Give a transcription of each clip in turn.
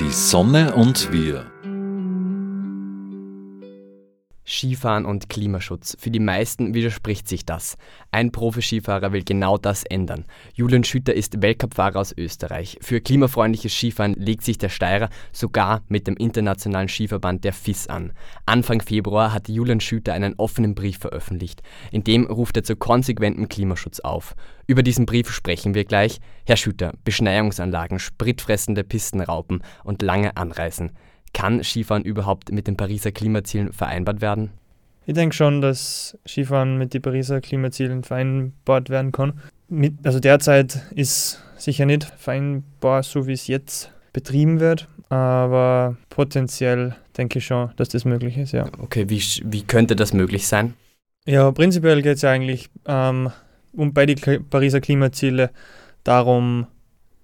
Die Sonne und wir. Skifahren und Klimaschutz. Für die meisten widerspricht sich das. Ein Profi-Skifahrer will genau das ändern. Julian Schütter ist Weltcupfahrer aus Österreich. Für klimafreundliches Skifahren legt sich der Steirer sogar mit dem internationalen Skiverband der FIS an. Anfang Februar hat Julian Schütter einen offenen Brief veröffentlicht. In dem ruft er zu konsequentem Klimaschutz auf. Über diesen Brief sprechen wir gleich. Herr Schütter, Beschneiungsanlagen, spritfressende Pistenraupen und lange Anreisen. Kann Skifahren überhaupt mit den Pariser Klimazielen vereinbart werden? Ich denke schon, dass Skifahren mit den Pariser Klimazielen vereinbart werden kann. Mit, also derzeit ist sicher nicht vereinbar, so wie es jetzt betrieben wird, aber potenziell denke ich schon, dass das möglich ist, ja. Okay, wie, wie könnte das möglich sein? Ja, prinzipiell geht es ja eigentlich ähm, um bei den Pariser Klimaziele darum,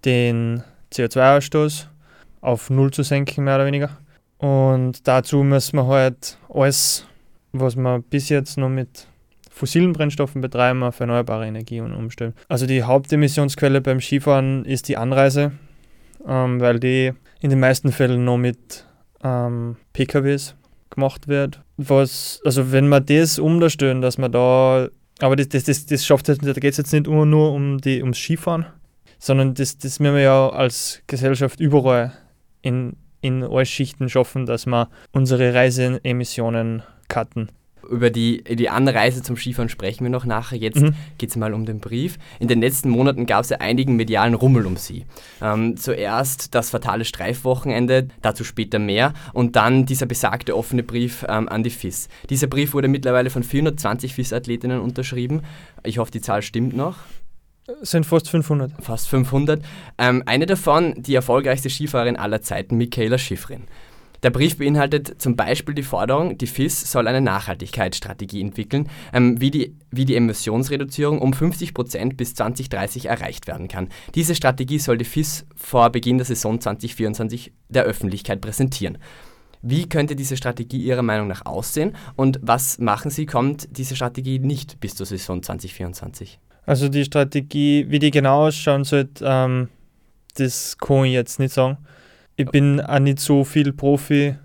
den CO2-Ausstoß auf Null zu senken, mehr oder weniger. Und dazu müssen wir halt alles, was wir bis jetzt noch mit fossilen Brennstoffen betreiben, auf erneuerbare Energien umstellen. Also die Hauptemissionsquelle beim Skifahren ist die Anreise, ähm, weil die in den meisten Fällen noch mit ähm, PKWs gemacht wird. Was, also wenn wir das umstellen, dass man da, aber das, das, das, das schafft da geht es jetzt nicht nur, nur um die, ums Skifahren, sondern das, das müssen wir ja als Gesellschaft überall in, in alle Schichten schaffen, dass wir unsere Reiseemissionen cutten. Über die, die Anreise zum Skifahren sprechen wir noch nachher. Jetzt mhm. geht es mal um den Brief. In den letzten Monaten gab es ja einigen medialen Rummel um sie. Ähm, zuerst das fatale Streifwochenende, dazu später mehr, und dann dieser besagte offene Brief ähm, an die FIS. Dieser Brief wurde mittlerweile von 420 FIS-Athletinnen unterschrieben. Ich hoffe, die Zahl stimmt noch sind fast 500. Fast 500. Ähm, eine davon, die erfolgreichste Skifahrerin aller Zeiten, Michaela Schiffrin. Der Brief beinhaltet zum Beispiel die Forderung, die FIS soll eine Nachhaltigkeitsstrategie entwickeln, ähm, wie, die, wie die Emissionsreduzierung um 50 Prozent bis 2030 erreicht werden kann. Diese Strategie soll die FIS vor Beginn der Saison 2024 der Öffentlichkeit präsentieren. Wie könnte diese Strategie Ihrer Meinung nach aussehen und was machen Sie, kommt diese Strategie nicht bis zur Saison 2024? Also die Strategie, wie die genau ausschauen sollte, ähm, das kann ich jetzt nicht sagen. Ich bin auch nicht so viel Profi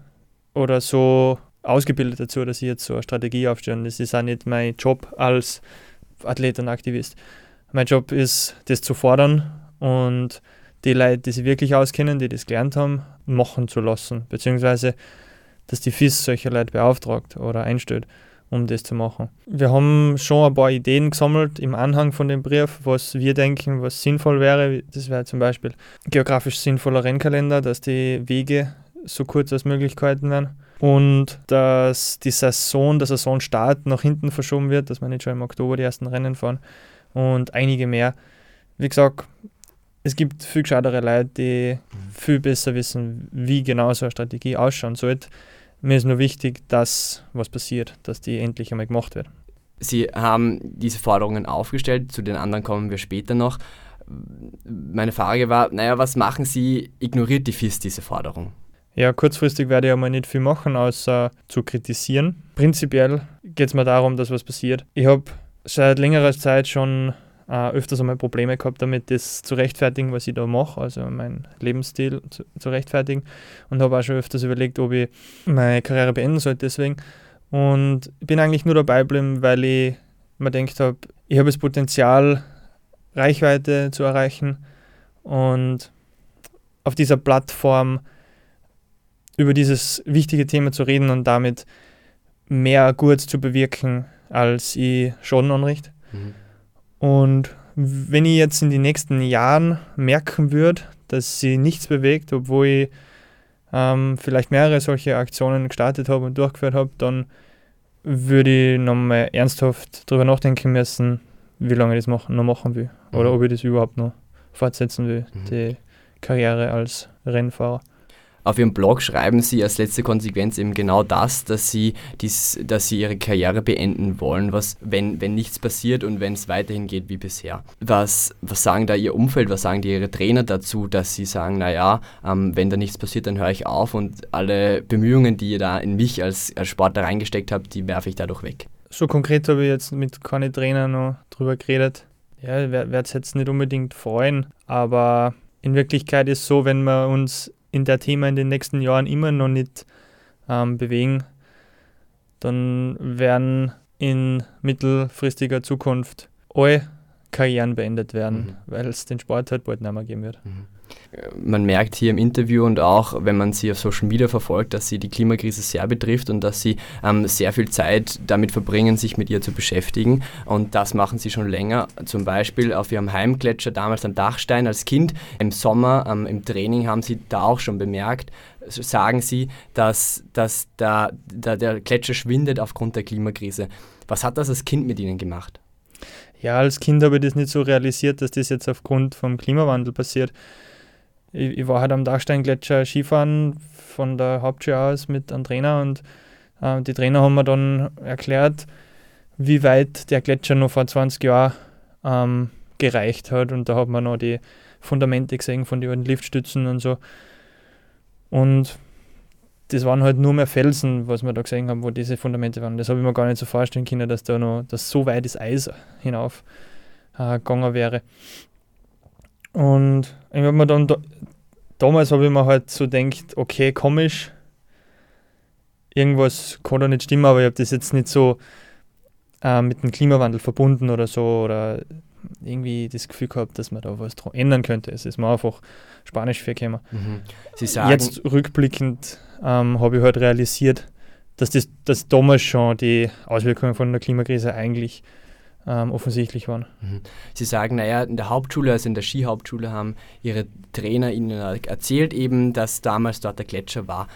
oder so ausgebildet dazu, dass ich jetzt so eine Strategie aufstelle. Das ist auch nicht mein Job als Athlet und Aktivist. Mein Job ist, das zu fordern und die Leute, die sich wirklich auskennen, die das gelernt haben, machen zu lassen. Beziehungsweise, dass die FIS solche Leute beauftragt oder einstellt um das zu machen. Wir haben schon ein paar Ideen gesammelt im Anhang von dem Brief, was wir denken, was sinnvoll wäre. Das wäre zum Beispiel geografisch sinnvoller Rennkalender, dass die Wege so kurz als möglich gehalten werden und dass die Saison, der Saisonstart nach hinten verschoben wird, dass wir nicht schon im Oktober die ersten Rennen fahren und einige mehr. Wie gesagt, es gibt viel gescheitere Leute, die viel besser wissen, wie genau so eine Strategie ausschauen sollte. Mir ist nur wichtig, dass was passiert, dass die endlich einmal gemacht wird. Sie haben diese Forderungen aufgestellt, zu den anderen kommen wir später noch. Meine Frage war, naja, was machen Sie? Ignoriert die FIS diese Forderung? Ja, kurzfristig werde ich einmal nicht viel machen, außer zu kritisieren. Prinzipiell geht es mir darum, dass was passiert. Ich habe seit längerer Zeit schon äh, öfters einmal Probleme gehabt damit, das zu rechtfertigen, was ich da mache, also meinen Lebensstil zu, zu rechtfertigen. Und habe auch schon öfters überlegt, ob ich meine Karriere beenden sollte deswegen. Und bin eigentlich nur dabei geblieben, weil ich mir gedacht habe, ich habe das Potenzial, Reichweite zu erreichen und auf dieser Plattform über dieses wichtige Thema zu reden und damit mehr Gutes zu bewirken, als ich Schaden anrichte. Mhm. Und wenn ich jetzt in den nächsten Jahren merken würde, dass sie nichts bewegt, obwohl ich ähm, vielleicht mehrere solche Aktionen gestartet habe und durchgeführt habe, dann würde ich nochmal ernsthaft darüber nachdenken müssen, wie lange ich das machen, noch machen will. Oder mhm. ob ich das überhaupt noch fortsetzen will, mhm. die Karriere als Rennfahrer. Auf Ihrem Blog schreiben Sie als letzte Konsequenz eben genau das, dass Sie, dies, dass Sie Ihre Karriere beenden wollen, was, wenn, wenn nichts passiert und wenn es weiterhin geht wie bisher. Was, was sagen da Ihr Umfeld, was sagen die Ihre Trainer dazu, dass Sie sagen, naja, ähm, wenn da nichts passiert, dann höre ich auf und alle Bemühungen, die ihr da in mich als, als Sportler reingesteckt habt, die werfe ich dadurch weg. So konkret habe ich jetzt mit keinen Trainern noch drüber geredet. Ja, ich werde es jetzt nicht unbedingt freuen, aber in Wirklichkeit ist es so, wenn wir uns in der Thema in den nächsten Jahren immer noch nicht ähm, bewegen, dann werden in mittelfristiger Zukunft alle Karrieren beendet werden, mhm. weil es den Sport halt bald nicht mehr geben wird. Mhm. Man merkt hier im Interview und auch, wenn man sie auf Social Media verfolgt, dass sie die Klimakrise sehr betrifft und dass sie ähm, sehr viel Zeit damit verbringen, sich mit ihr zu beschäftigen. Und das machen sie schon länger. Zum Beispiel auf ihrem Heimgletscher damals am Dachstein als Kind. Im Sommer ähm, im Training haben sie da auch schon bemerkt, sagen sie, dass, dass der, der, der Gletscher schwindet aufgrund der Klimakrise. Was hat das als Kind mit ihnen gemacht? Ja, als Kind habe ich das nicht so realisiert, dass das jetzt aufgrund vom Klimawandel passiert. Ich, ich war halt am Dachsteingletscher Skifahren von der Hauptschule aus mit einem Trainer und äh, die Trainer haben mir dann erklärt, wie weit der Gletscher noch vor 20 Jahren ähm, gereicht hat und da hat man noch die Fundamente gesehen von den Liftstützen und so. Und das waren halt nur mehr Felsen, was wir da gesehen haben, wo diese Fundamente waren. Das habe ich mir gar nicht so vorstellen können, dass da noch, dass so weit das Eis hinauf äh, gegangen wäre. Und ich habe mir dann da, damals habe ich mir halt so gedacht, okay, komisch, irgendwas kann da nicht stimmen, aber ich habe das jetzt nicht so äh, mit dem Klimawandel verbunden oder so oder irgendwie das Gefühl gehabt, dass man da was ändern könnte. Es ist mir einfach Spanisch für gekommen. Mhm. Sie sagen Jetzt rückblickend ähm, habe ich halt realisiert, dass das dass damals schon die Auswirkungen von der Klimakrise eigentlich ähm, offensichtlich waren. Mhm. Sie sagen, naja, in der Hauptschule, also in der Skihauptschule, haben Ihre Trainer Ihnen erzählt eben, dass damals dort der Gletscher war.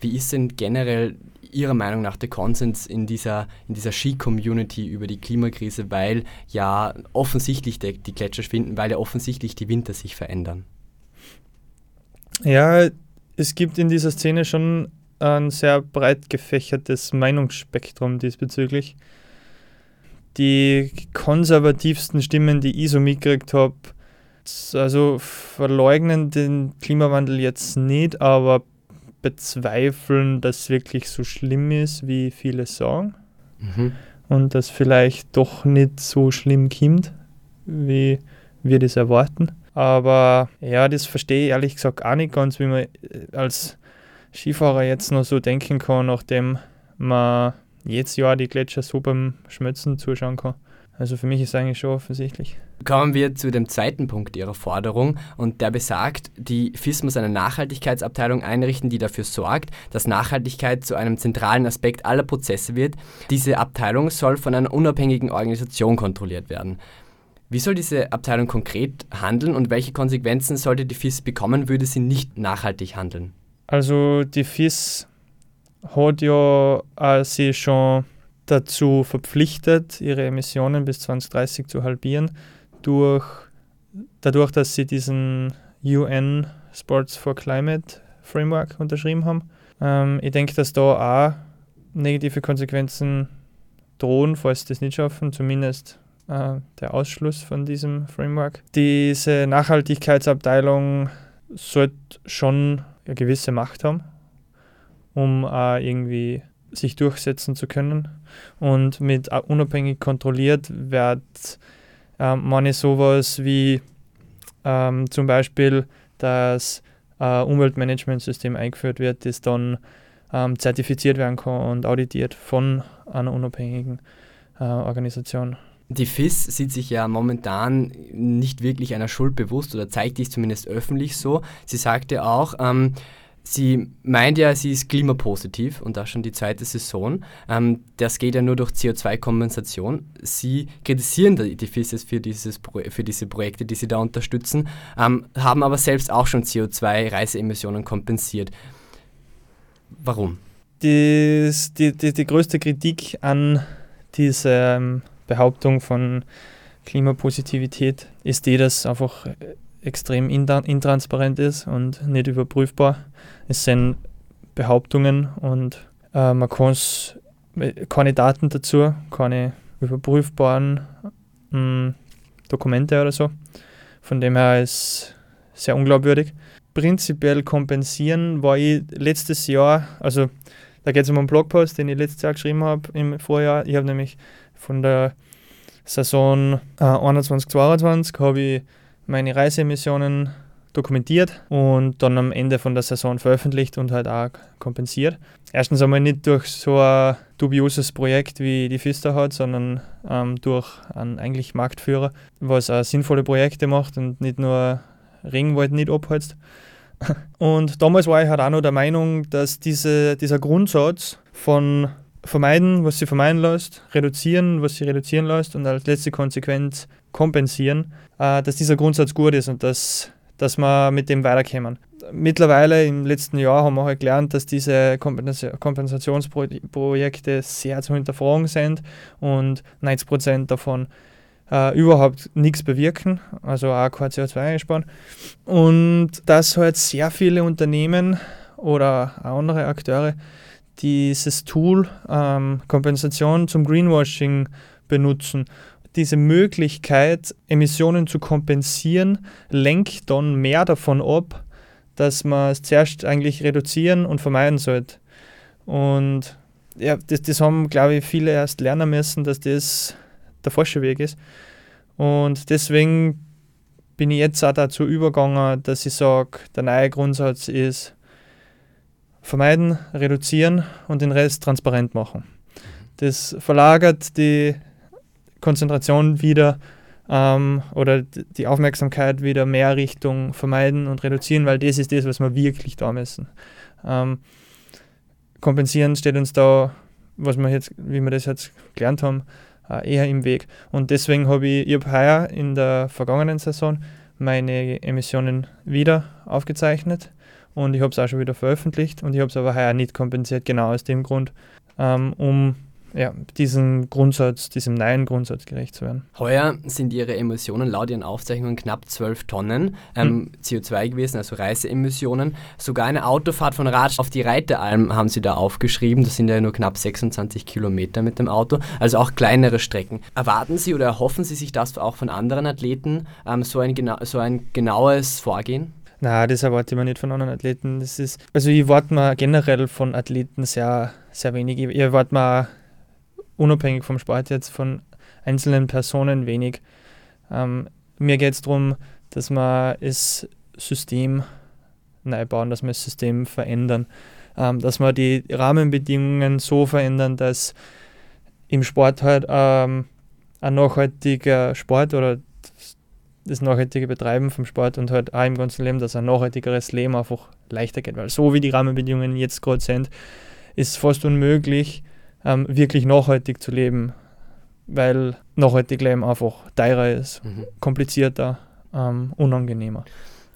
Wie ist denn generell Ihrer Meinung nach der Konsens in dieser, in dieser Ski-Community über die Klimakrise, weil ja offensichtlich die, die Gletscher schwinden, weil ja offensichtlich die Winter sich verändern? Ja, es gibt in dieser Szene schon ein sehr breit gefächertes Meinungsspektrum diesbezüglich. Die konservativsten Stimmen, die ich so mitgekriegt habe, also verleugnen den Klimawandel jetzt nicht, aber bezweifeln, dass es wirklich so schlimm ist, wie viele sagen. Mhm. Und dass vielleicht doch nicht so schlimm kommt, wie wir das erwarten. Aber ja, das verstehe ich ehrlich gesagt auch nicht ganz, wie man äh, als Skifahrer jetzt noch so denken kann, nachdem man jedes Jahr die Gletscher so beim Schmelzen zuschauen kann. Also für mich ist es eigentlich schon offensichtlich. Kommen wir zu dem zweiten Punkt Ihrer Forderung und der besagt, die FIS muss eine Nachhaltigkeitsabteilung einrichten, die dafür sorgt, dass Nachhaltigkeit zu einem zentralen Aspekt aller Prozesse wird. Diese Abteilung soll von einer unabhängigen Organisation kontrolliert werden. Wie soll diese Abteilung konkret handeln und welche Konsequenzen sollte die FIS bekommen, würde sie nicht nachhaltig handeln? Also die FIS hat ja äh, sich schon dazu verpflichtet, ihre Emissionen bis 2030 zu halbieren, durch, dadurch, dass sie diesen UN Sports for Climate Framework unterschrieben haben. Ähm, ich denke, dass da auch negative Konsequenzen drohen, falls sie das nicht schaffen, zumindest äh, der Ausschluss von diesem Framework. Diese Nachhaltigkeitsabteilung sollte schon eine gewisse Macht haben, um äh, irgendwie sich durchsetzen zu können. Und mit äh, unabhängig kontrolliert wird ähm, meine sowas wie ähm, zum Beispiel das äh, Umweltmanagementsystem eingeführt wird, das dann ähm, zertifiziert werden kann und auditiert von einer unabhängigen äh, Organisation. Die FIS sieht sich ja momentan nicht wirklich einer Schuld bewusst oder zeigt dies zumindest öffentlich so. Sie sagte auch, ähm, sie meint ja, sie ist klimapositiv und das schon die zweite Saison. Ähm, das geht ja nur durch CO2-Kompensation. Sie kritisieren die FIS für, für diese Projekte, die sie da unterstützen, ähm, haben aber selbst auch schon CO2-Reiseemissionen kompensiert. Warum? Das, die, die, die größte Kritik an diesem Behauptung von Klimapositivität ist die, dass einfach extrem intransparent ist und nicht überprüfbar. Es sind Behauptungen und äh, man kann keine Daten dazu, keine überprüfbaren mh, hm, Dokumente oder so. Von dem her ist sehr unglaubwürdig. Prinzipiell kompensieren war ich letztes Jahr, also da geht es um einen Blogpost, den ich letztes Jahr geschrieben habe im Vorjahr. Ich habe nämlich von der Saison äh, 21-22 habe ich meine Reiseemissionen dokumentiert und dann am Ende von der Saison veröffentlicht und halt auch kompensiert. Erstens einmal nicht durch so ein dubioses Projekt wie die Fista hat, sondern ähm, durch einen eigentlich Marktführer, was auch sinnvolle Projekte macht und nicht nur Regenwald nicht abholzt. Und damals war ich halt auch noch der Meinung, dass diese, dieser Grundsatz von vermeiden, was sie vermeiden lässt, reduzieren, was sie reduzieren lässt und als letzte Konsequenz kompensieren, äh, dass dieser Grundsatz gut ist und dass dass wir mit dem weiterkommen. Mittlerweile im letzten Jahr haben wir halt gelernt, dass diese Kompensationsprojekte sehr zu hinterfragen sind und 90 Prozent davon äh, überhaupt nichts bewirken, also auch kein CO2 einsparen. Und dass halt sehr viele Unternehmen oder andere Akteure dieses Tool ähm, Kompensation zum Greenwashing benutzen diese Möglichkeit, Emissionen zu kompensieren, lenkt dann mehr davon ab, dass man es zuerst eigentlich reduzieren und vermeiden sollte. Und ja, das, das haben, glaube ich, viele erst lernen müssen, dass das der falsche Weg ist. Und deswegen bin ich jetzt auch dazu übergegangen, dass ich sage, der neue Grundsatz ist vermeiden, reduzieren und den Rest transparent machen. Das verlagert die Konzentration wieder ähm, oder die Aufmerksamkeit wieder mehr Richtung vermeiden und reduzieren, weil das ist das, was wir wirklich da müssen. Ähm, kompensieren steht uns da, was wir jetzt, wie wir das jetzt gelernt haben, äh, eher im Weg. Und deswegen habe ich, ich hab heuer in der vergangenen Saison meine Emissionen wieder aufgezeichnet und ich habe es auch schon wieder veröffentlicht und ich habe es aber heuer nicht kompensiert, genau aus dem Grund, ähm, um ja, diesem Grundsatz, diesem neuen Grundsatz gerecht zu werden. Heuer sind Ihre Emissionen laut Ihren Aufzeichnungen knapp 12 Tonnen ähm, hm. CO2 gewesen, also Reiseemissionen. Sogar eine Autofahrt von Ratsch auf die Reitealm haben Sie da aufgeschrieben. Das sind ja nur knapp 26 Kilometer mit dem Auto, also auch kleinere Strecken. Erwarten Sie oder erhoffen Sie sich das auch von anderen Athleten, ähm, so, ein so ein genaues Vorgehen? Na, das erwarte ich mir nicht von anderen Athleten. Das ist, also ich erwarte mir generell von Athleten sehr, sehr wenig. Ich erwarte mir unabhängig vom Sport jetzt von einzelnen Personen wenig. Ähm, mir geht es darum, dass wir das System neu bauen, dass wir das System verändern, ähm, dass wir die Rahmenbedingungen so verändern, dass im Sport halt ähm, ein nachhaltiger Sport oder das nachhaltige Betreiben vom Sport und halt auch im ganzen Leben, dass ein nachhaltigeres Leben einfach leichter geht. Weil so wie die Rahmenbedingungen jetzt gerade sind, ist es fast unmöglich, ähm, wirklich nachhaltig zu leben, weil nachhaltig leben einfach teurer ist, mhm. komplizierter, ähm, unangenehmer.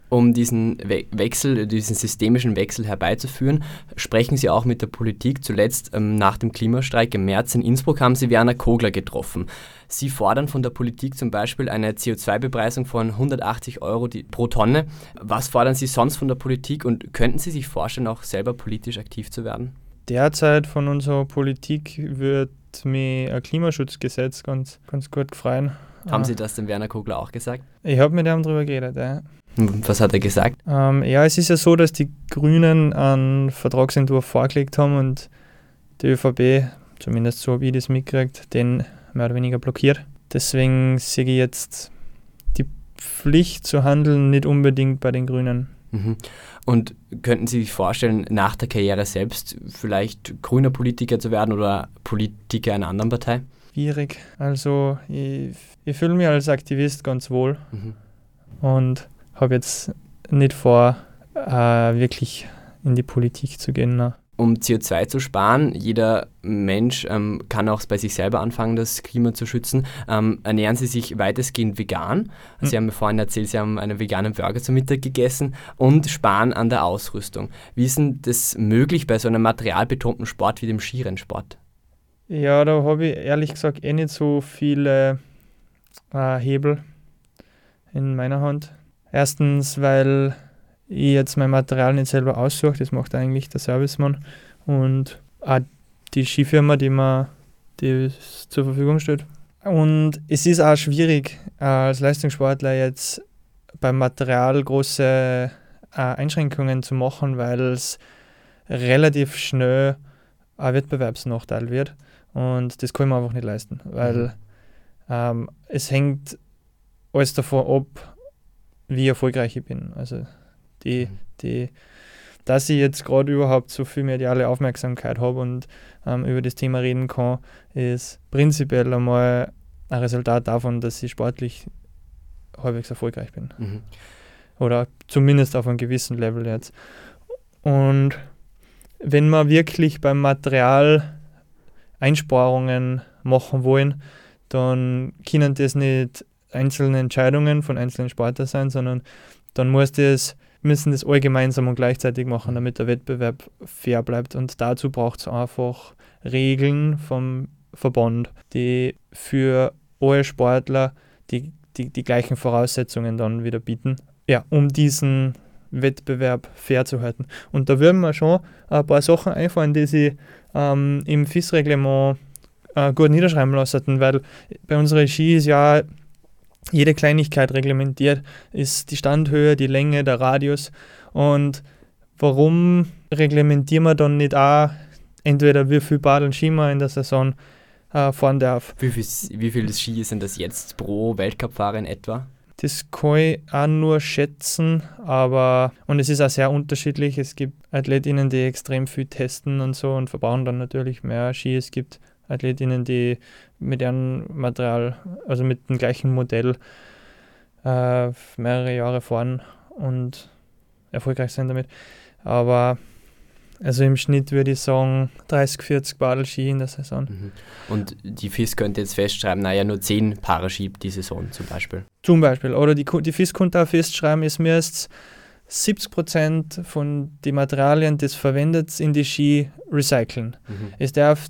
Um diesen We Wechsel, diesen systemischen Wechsel herbeizuführen, sprechen Sie auch mit der Politik. Zuletzt ähm, nach dem Klimastreik im März in Innsbruck haben Sie Werner Kogler getroffen. Sie fordern von der Politik zum Beispiel eine CO2-Bepreisung von 180 Euro die, pro Tonne. Was fordern Sie sonst von der Politik und könnten Sie sich vorstellen, auch selber politisch aktiv zu werden? Derzeit von unserer Politik wird mir ein Klimaschutzgesetz ganz, ganz gut gefreien. Haben Sie das dem Werner Kogler auch gesagt? Ich habe mit ihm darüber geredet, ja. Was hat er gesagt? Ähm, ja, es ist ja so, dass die Grünen einen Vertragsentwurf vorgelegt haben und die ÖVP, zumindest so wie ich das mitkriegt, den mehr oder weniger blockiert. Deswegen sehe ich jetzt die Pflicht zu handeln nicht unbedingt bei den Grünen. Mhm. Und könnten Sie sich vorstellen, nach der Karriere selbst vielleicht grüner Politiker zu werden oder Politiker einer anderen Partei? Schwierig. Also ich, ich fühle mich als Aktivist ganz wohl mhm. und habe jetzt nicht vor, äh, wirklich in die Politik zu gehen. Ne um CO2 zu sparen. Jeder Mensch ähm, kann auch bei sich selber anfangen, das Klima zu schützen. Ähm, ernähren Sie sich weitestgehend vegan. Sie mhm. haben mir vorhin erzählt, Sie haben einen veganen Burger zum Mittag gegessen und sparen an der Ausrüstung. Wie ist denn das möglich bei so einem materialbetonten Sport wie dem Skirennsport? Ja, da habe ich ehrlich gesagt eh nicht so viele äh, Hebel in meiner Hand. Erstens, weil ich jetzt mein Material nicht selber aussuche, das macht eigentlich der Servicemann und auch die Skifirma, die mir die zur Verfügung stellt. Und es ist auch schwierig, als Leistungssportler jetzt beim Material große äh, Einschränkungen zu machen, weil es relativ schnell ein Wettbewerbsnachteil wird. Und das kann man einfach nicht leisten, weil mhm. ähm, es hängt alles davon ab, wie erfolgreich ich bin. Also die, die, dass ich jetzt gerade überhaupt so viel mediale Aufmerksamkeit habe und ähm, über das Thema reden kann, ist prinzipiell einmal ein Resultat davon, dass ich sportlich halbwegs erfolgreich bin. Mhm. Oder zumindest auf einem gewissen Level jetzt. Und wenn wir wirklich beim Material Einsparungen machen wollen, dann können das nicht einzelne Entscheidungen von einzelnen Sportlern sein, sondern dann muss das, müssen das alle gemeinsam und gleichzeitig machen, damit der Wettbewerb fair bleibt. Und dazu braucht es einfach Regeln vom Verband, die für alle Sportler die, die, die gleichen Voraussetzungen dann wieder bieten, ja, um diesen Wettbewerb fair zu halten. Und da würden wir schon ein paar Sachen einfallen, die sie ähm, im FIS-Reglement äh, gut niederschreiben lassen, weil bei unserer Ski ist ja jede Kleinigkeit reglementiert, ist die Standhöhe, die Länge, der Radius. Und warum reglementieren wir dann nicht auch entweder wie viel Bad und Ski man in der Saison äh, fahren darf? Wie viel, wie viel Ski sind das jetzt pro Weltcup-Fahrer in etwa? Das kann ich auch nur schätzen, aber und es ist auch sehr unterschiedlich. Es gibt Athletinnen, die extrem viel testen und so und verbrauchen dann natürlich mehr Ski. Es gibt Athletinnen, die mit ihrem Material, also mit dem gleichen Modell, äh, mehrere Jahre fahren und erfolgreich sind damit. Aber also im Schnitt würde ich sagen 30, 40 Badelski in der Saison. Mhm. Und die FIS könnte jetzt festschreiben, naja, nur 10 Paare schiebt die Saison zum Beispiel. Zum Beispiel. Oder die, die FIS könnte auch festschreiben, es müsst 70% von den Materialien, das verwendet in die Ski, recyceln. Mhm. Es darf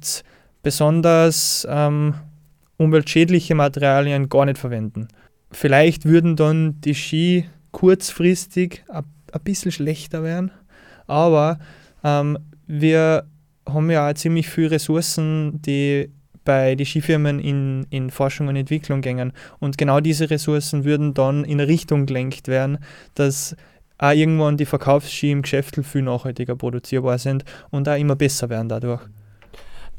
besonders ähm, umweltschädliche Materialien gar nicht verwenden. Vielleicht würden dann die Ski kurzfristig ein bisschen schlechter werden, aber ähm, wir haben ja auch ziemlich viele Ressourcen, die bei den Skifirmen in, in Forschung und Entwicklung gängen. Und genau diese Ressourcen würden dann in eine Richtung gelenkt werden, dass auch irgendwann die Verkaufsski im Geschäft viel nachhaltiger produzierbar sind und auch immer besser werden dadurch.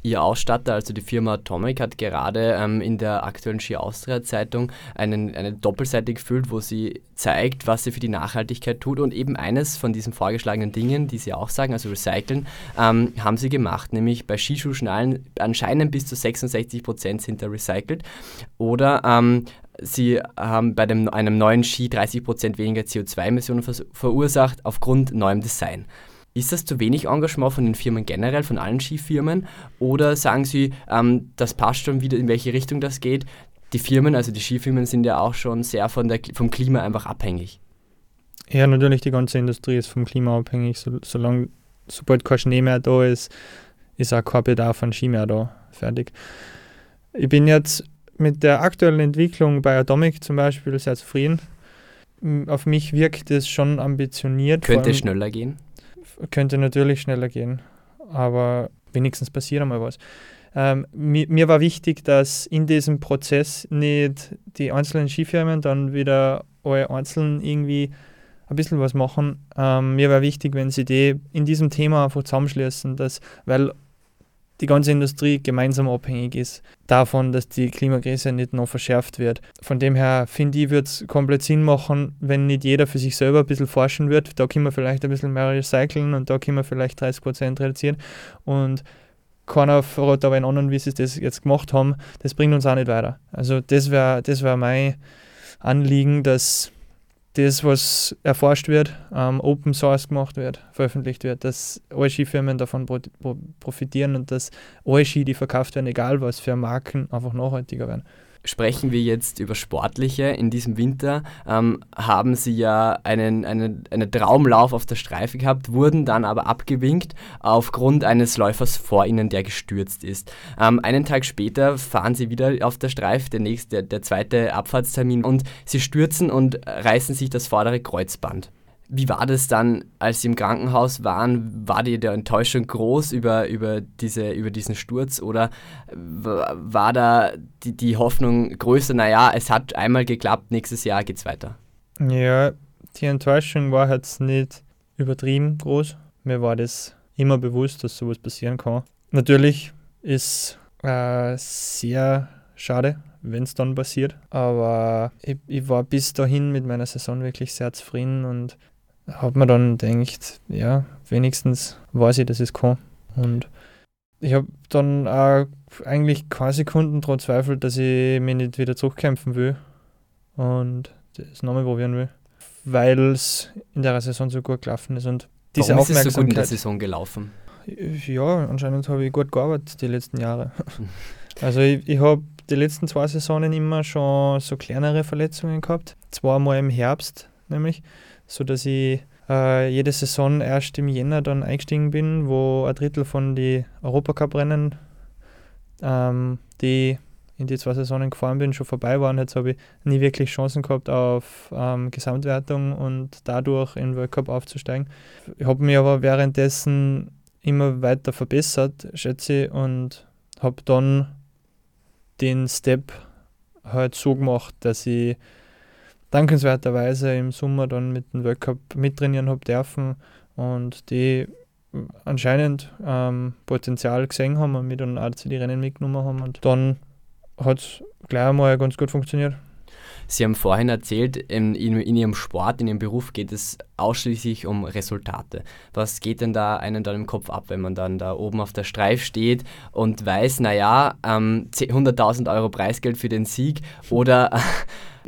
Ihr Ausstatter, also die Firma Atomic, hat gerade ähm, in der aktuellen Ski Austria Zeitung einen, eine Doppelseite gefüllt, wo sie zeigt, was sie für die Nachhaltigkeit tut. Und eben eines von diesen vorgeschlagenen Dingen, die sie auch sagen, also recyceln, ähm, haben sie gemacht. Nämlich bei Skischuhschnallen anscheinend bis zu 66 Prozent sind da recycelt. Oder ähm, Sie haben bei dem, einem neuen Ski 30% weniger CO2-Emissionen vers- verursacht aufgrund neuem Design. Ist das zu wenig Engagement von den Firmen generell, von allen Skifirmen? Oder sagen Sie, ähm, das passt schon wieder, in welche Richtung das geht? Die Firmen, also die Skifirmen, sind ja auch schon sehr von der, vom Klima einfach abhängig. Ja, natürlich, die ganze Industrie ist vom Klima abhängig. So, solange, sobald kein Schnee mehr da ist, ist auch kein Bedarf an Ski mehr da. Fertig. Ich bin jetzt mit der aktuellen Entwicklung bei Atomic zum Beispiel sehr zufrieden. Auf mich wirkt es schon ambitioniert. Könnte allem- schneller gehen. Könnte natürlich schneller gehen, aber wenigstens passiert einmal was. Ähm, mir, mir war wichtig, dass in diesem Prozess nicht die einzelnen Skifirmen dann wieder alle einzeln irgendwie ein bisschen was machen. Ähm, mir war wichtig, wenn sie die in diesem Thema einfach zusammenschließen, dass, weil die ganze Industrie gemeinsam abhängig ist davon, dass die Klimakrise nicht noch verschärft wird. Von dem her finde ich, wird es komplett Sinn machen, wenn nicht jeder für sich selber ein bisschen forschen wird. Da können wir vielleicht ein bisschen mehr recyceln und da können wir vielleicht 30% reduzieren. Und keiner verrät aber einen anderen, wie sie das jetzt gemacht haben. Das bringt uns auch nicht weiter. Also das wäre das wär mein Anliegen, dass das, was erforscht wird, ähm, Open Source gemacht wird, veröffentlicht wird, dass alle Skifirmen davon pro pro profitieren und dass alle Ski, die verkauft werden, egal was für Marken, einfach nachhaltiger werden. Sprechen wir jetzt über Sportliche. In diesem Winter ähm, haben sie ja einen, einen, einen Traumlauf auf der Streife gehabt, wurden dann aber abgewinkt aufgrund eines Läufers vor ihnen, der gestürzt ist. Ähm, einen Tag später fahren sie wieder auf der Streife, der, nächste, der zweite Abfahrtstermin, und sie stürzen und reißen sich das vordere Kreuzband. Wie war das dann, als Sie im Krankenhaus waren? War die der Enttäuschung groß über, über, diese, über diesen Sturz oder war da die, die Hoffnung größer, naja, es hat einmal geklappt, nächstes Jahr geht's weiter? Ja, die Enttäuschung war jetzt nicht übertrieben groß. Mir war das immer bewusst, dass sowas passieren kann. Natürlich ist äh, sehr schade, wenn es dann passiert. Aber ich, ich war bis dahin mit meiner Saison wirklich sehr zufrieden und habe mir dann gedacht, ja, wenigstens weiß ich, dass ich es kann. Und ich habe dann auch eigentlich keine Sekunden daran zweifelt, dass ich mich nicht wieder zurückkämpfen will und das nochmal probieren will, weil es in der Saison so gut gelaufen ist. Und diese Warum ist es so gut in der Saison gelaufen? Ja, anscheinend habe ich gut gearbeitet die letzten Jahre. Also ich, ich habe die letzten zwei Saisonen immer schon so kleinere Verletzungen gehabt. Zweimal im Herbst nämlich, sodass ich äh, jede Saison erst im Jänner dann eingestiegen bin, wo ein Drittel von den Europacup-Rennen, ähm, die in die zwei Saisonen gefahren bin, schon vorbei waren. Jetzt habe ich nie wirklich Chancen gehabt auf ähm, Gesamtwertung und dadurch in den Weltcup aufzusteigen. Ich habe mich aber währenddessen immer weiter verbessert, schätze ich, und habe dann den Step halt so gemacht, dass ich dankenswerterweise im Sommer dann mit dem Weltcup mittrainieren habe dürfen und die anscheinend ähm, Potenzial gesehen haben und mich dann auch zu den Rennen mitgenommen haben und dann hat es gleich einmal ganz gut funktioniert. Sie haben vorhin erzählt, in, in, Ihrem Sport, in Ihrem Beruf geht es ausschließlich um Resultate. Was geht denn da einem dann im Kopf ab, wenn man dann da oben auf der Streif steht und weiß, naja, ähm, 100.000 Euro Preisgeld für den Sieg oder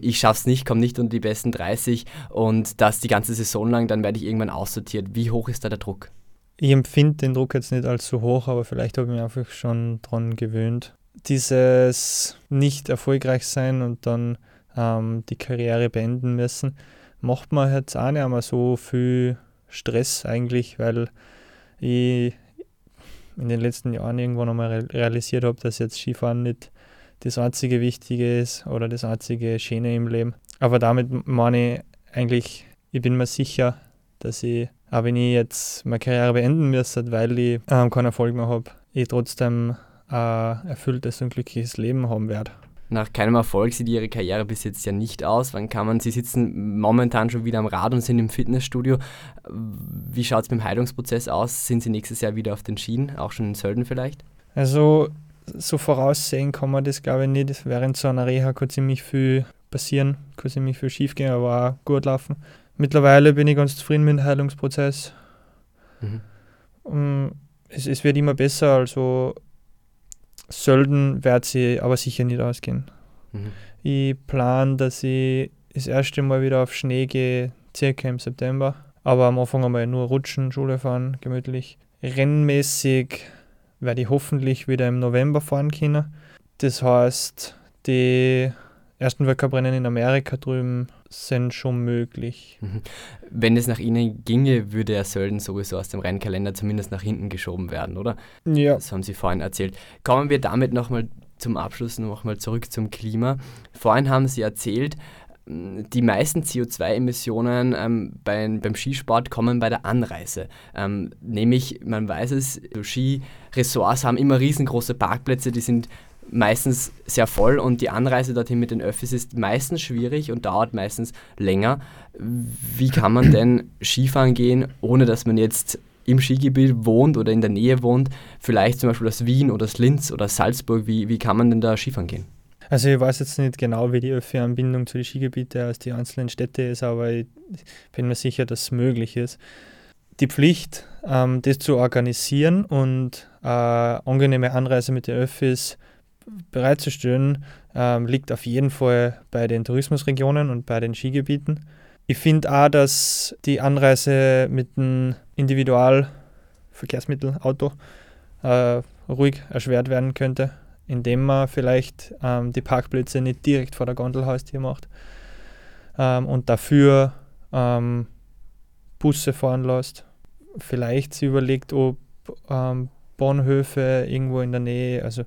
ich schaff's nicht, komme nicht unter die besten 30 und das die ganze Saison lang, dann werde ich irgendwann aussortiert. Wie hoch ist da der Druck? Ich empfinde den Druck jetzt nicht allzu hoch, aber vielleicht habe ich mich einfach schon dran gewöhnt. Dieses nicht erfolgreich sein und dann ähm, die Karriere beenden müssen, macht man jetzt auch nicht einmal so viel Stress eigentlich, weil ich in den letzten Jahren irgendwann einmal realisiert habe, dass jetzt Skifahren nicht das einzige Wichtige ist oder das einzige Schöne im Leben. Aber damit meine ich eigentlich, ich bin mir sicher, dass ich, auch wenn ich jetzt meine Karriere beenden müsste, weil ich ähm, keinen Erfolg mehr habe, ich trotzdem ein erfülltes und glückliches Leben haben werde. Nach keinem Erfolg sieht Ihre Karriere bis jetzt ja nicht aus. Wann kann man, Sie sitzen momentan schon wieder am Rad und sind im Fitnessstudio. Wie schaut es mit dem Heilungsprozess aus? Sind Sie nächstes Jahr wieder auf den Schienen, auch schon in Sölden vielleicht? Also so voraussehen kann man das glaube ich nicht. Während so einer Reha kann ziemlich viel passieren, kann ziemlich viel schief gehen, aber auch gut laufen. Mittlerweile bin ich ganz zufrieden mit dem Heilungsprozess. Mhm. Es, es wird immer besser, also Sölden wird sie aber sicher nicht ausgehen. Mhm. Ich plane, dass ich das erste Mal wieder auf Schnee gehe, circa im September. Aber am Anfang einmal nur rutschen, Schule fahren, gemütlich. Rennmäßig werde ich hoffentlich wieder im November fahren können. Das heißt, die ersten Weltcuprennen in Amerika drüben sind schon möglich. Mhm. Wenn es nach Ihnen ginge, würde er Sölden sowieso aus dem Rennkalender zumindest nach hinten geschoben werden, oder? Ja. Das haben Sie vorhin erzählt. Kommen wir damit nochmal zum Abschluss nochmal zurück zum Klima. Vorhin haben Sie erzählt, die meisten CO2-Emissionen ähm, beim, beim Skisport kommen bei der Anreise. Ähm, nämlich, man weiß es, Skiresorts haben immer riesengroße Parkplätze, die sind meistens sehr voll und die Anreise dorthin mit den Öffis ist meistens schwierig und dauert meistens länger. Wie kann man denn Skifahren gehen, ohne dass man jetzt im Skigebiet wohnt oder in der Nähe wohnt, vielleicht zum Beispiel aus Wien oder aus Linz oder Salzburg, wie, wie kann man denn da Skifahren gehen? Also ich weiß jetzt nicht genau, wie die Öffi-Anbindung zu den Skigebieten aus den einzelnen Städten ist, aber ich bin mir sicher, dass es möglich ist. Die Pflicht, ähm, das zu organisieren und äh, angenehme Anreise mit den Öffis bereitzustellen, ähm, liegt auf jeden Fall bei den Tourismusregionen und bei den Skigebieten. Ich finde auch, dass die Anreise mit dem Individualverkehrsmittel, Auto, äh, ruhig erschwert werden könnte, indem man vielleicht ähm, die Parkplätze nicht direkt vor der Gondelhaustür macht ähm, und dafür ähm, Busse fahren lässt. Vielleicht sie überlegt, ob ähm, Bahnhöfe irgendwo in der Nähe, also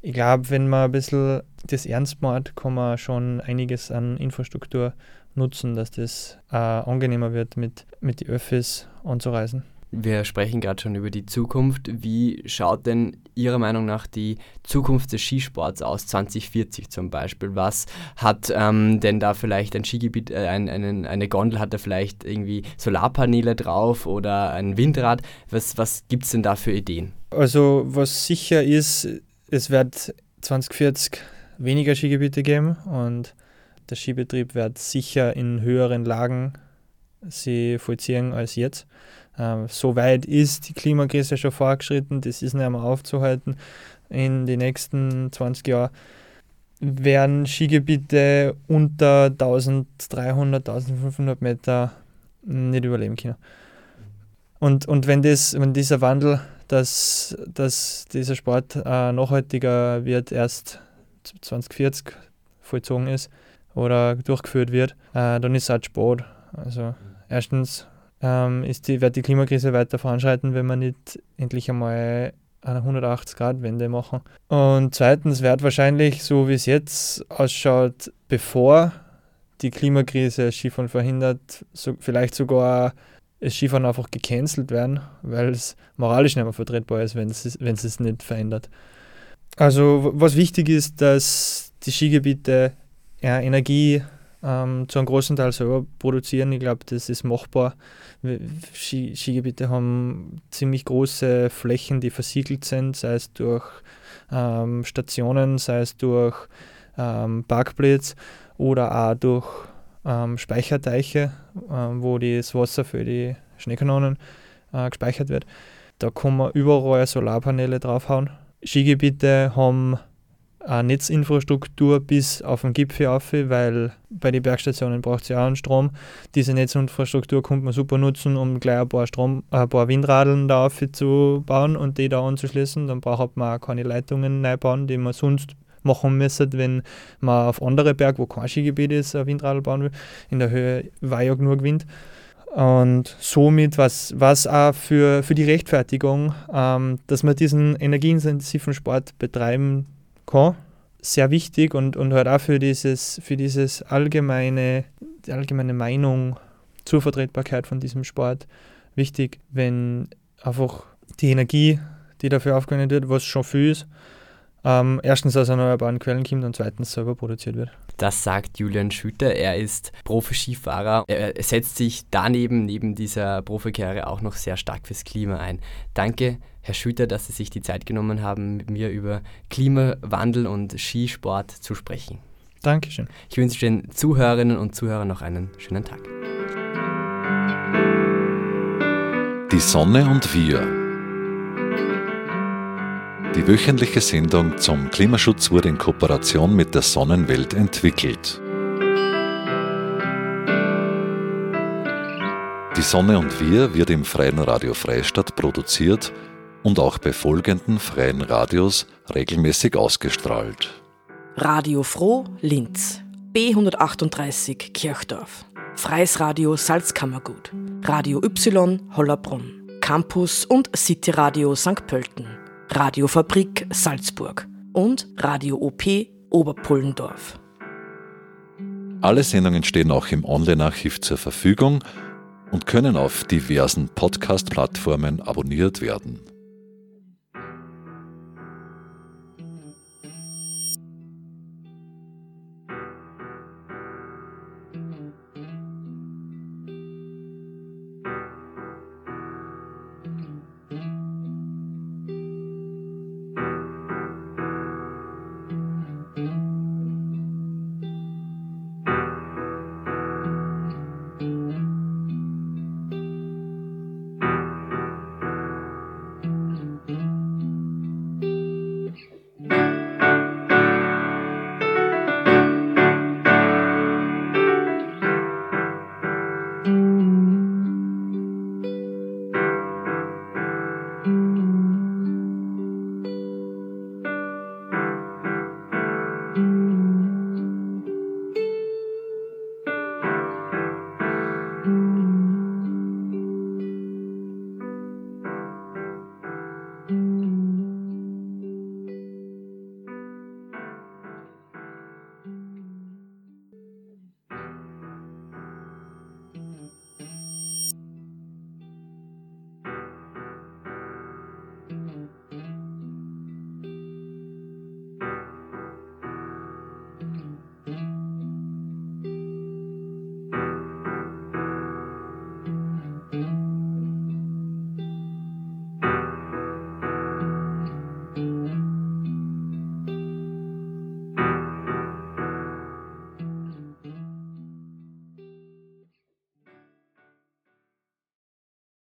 ich glaube, wenn man ein bisschen das ernst macht, kann man schon einiges an Infrastruktur nutzen, dass das äh, angenehmer wird, mit, mit den Öffis anzureisen. Wir sprechen gerade schon über die Zukunft. Wie schaut denn Ihrer Meinung nach die Zukunft des Skisports aus, 2040 zum Beispiel? Was hat ähm, denn da vielleicht ein Skigebiet, äh, ein, einen, eine Gondel, hat da vielleicht irgendwie Solarpaneele drauf oder ein Windrad? Was, was gibt es denn da für Ideen? Also was sicher ist, es wird 2040 weniger Skigebiete geben und der Skibetrieb wird sicher in höheren Lagen sie vollziehen als jetzt. Ähm, so weit ist die Klimakrise schon fortgeschritten, das ist nicht mehr aufzuhalten. In den nächsten 20 Jahren werden Skigebiete unter 1300, 1500 Meter nicht überleben können. Und, und wenn, das, wenn dieser Wandel, dass, dass dieser Sport äh, nachhaltiger wird, erst 2040 vollzogen ist oder durchgeführt wird, äh, dann ist es halt Sport. Also erstens ähm, ist die, wird die Klimakrise weiter voranschreiten, wenn wir nicht endlich einmal eine 180-Grad-Wende machen. Und zweitens wird wahrscheinlich, so wie es jetzt ausschaut, bevor die Klimakrise Skifahren verhindert, so, vielleicht sogar das Skifahren einfach gecancelt werden, weil es moralisch nicht mehr vertretbar ist, wenn es, wenn es es nicht verändert. Also was wichtig ist, dass die Skigebiete ja, Energie ähm, zu einem großen Teil selber produzieren. Ich glaube, das ist machbar. Ski, Skigebiete haben ziemlich große Flächen, die versiegelt sind, sei es durch ähm, Stationen, sei es durch ähm, Parkplätze oder auch durch ähm, Speicherteiche, äh, wo das Wasser für die Schneekanonen äh, gespeichert wird. Da kann man überall Solarpaneele draufhauen. Skigebiete haben eine Netzinfrastruktur bis auf den Gipfel auf, weil bei den Bergstationen braucht es ja auch einen Strom. Diese Netzinfrastruktur kann man super nutzen, um gleich ein paar, Strom, ein paar Windradeln da zu bauen und die da anzuschließen. Dann braucht man auch keine Leitungen neu bauen, die man sonst machen müsste, wenn man auf andere Berge, wo kein Skigebiet ist, ein Windradl bauen will. In der Höhe war ja genug Wind. Und somit was was auch für, für die Rechtfertigung, ähm, dass man diesen energieintensiven Sport betreiben kann, sehr wichtig und, und halt auch für dieses, für dieses allgemeine, die allgemeine Meinung zur Vertretbarkeit von diesem Sport wichtig, wenn einfach die Energie, die dafür aufgewendet wird, was schon viel ist, ähm, erstens aus erneuerbaren Quellen kommt und zweitens selber produziert wird. Das sagt Julian Schütter. Er ist Profi-Skifahrer. Er setzt sich daneben, neben dieser Profikarriere, auch noch sehr stark fürs Klima ein. Danke, Herr Schütter, dass Sie sich die Zeit genommen haben, mit mir über Klimawandel und Skisport zu sprechen. Dankeschön. Ich wünsche den Zuhörerinnen und Zuhörern noch einen schönen Tag. Die Sonne und wir die wöchentliche Sendung zum Klimaschutz wurde in Kooperation mit der Sonnenwelt entwickelt. Die Sonne und wir wird im Freien Radio Freistadt produziert und auch bei folgenden freien Radios regelmäßig ausgestrahlt. Radio Froh Linz, B138 Kirchdorf, Freies Radio Salzkammergut, Radio Y Hollerbrunn, Campus und City Radio St. Pölten. Radiofabrik Salzburg und Radio OP Oberpullendorf. Alle Sendungen stehen auch im Online-Archiv zur Verfügung und können auf diversen Podcast-Plattformen abonniert werden.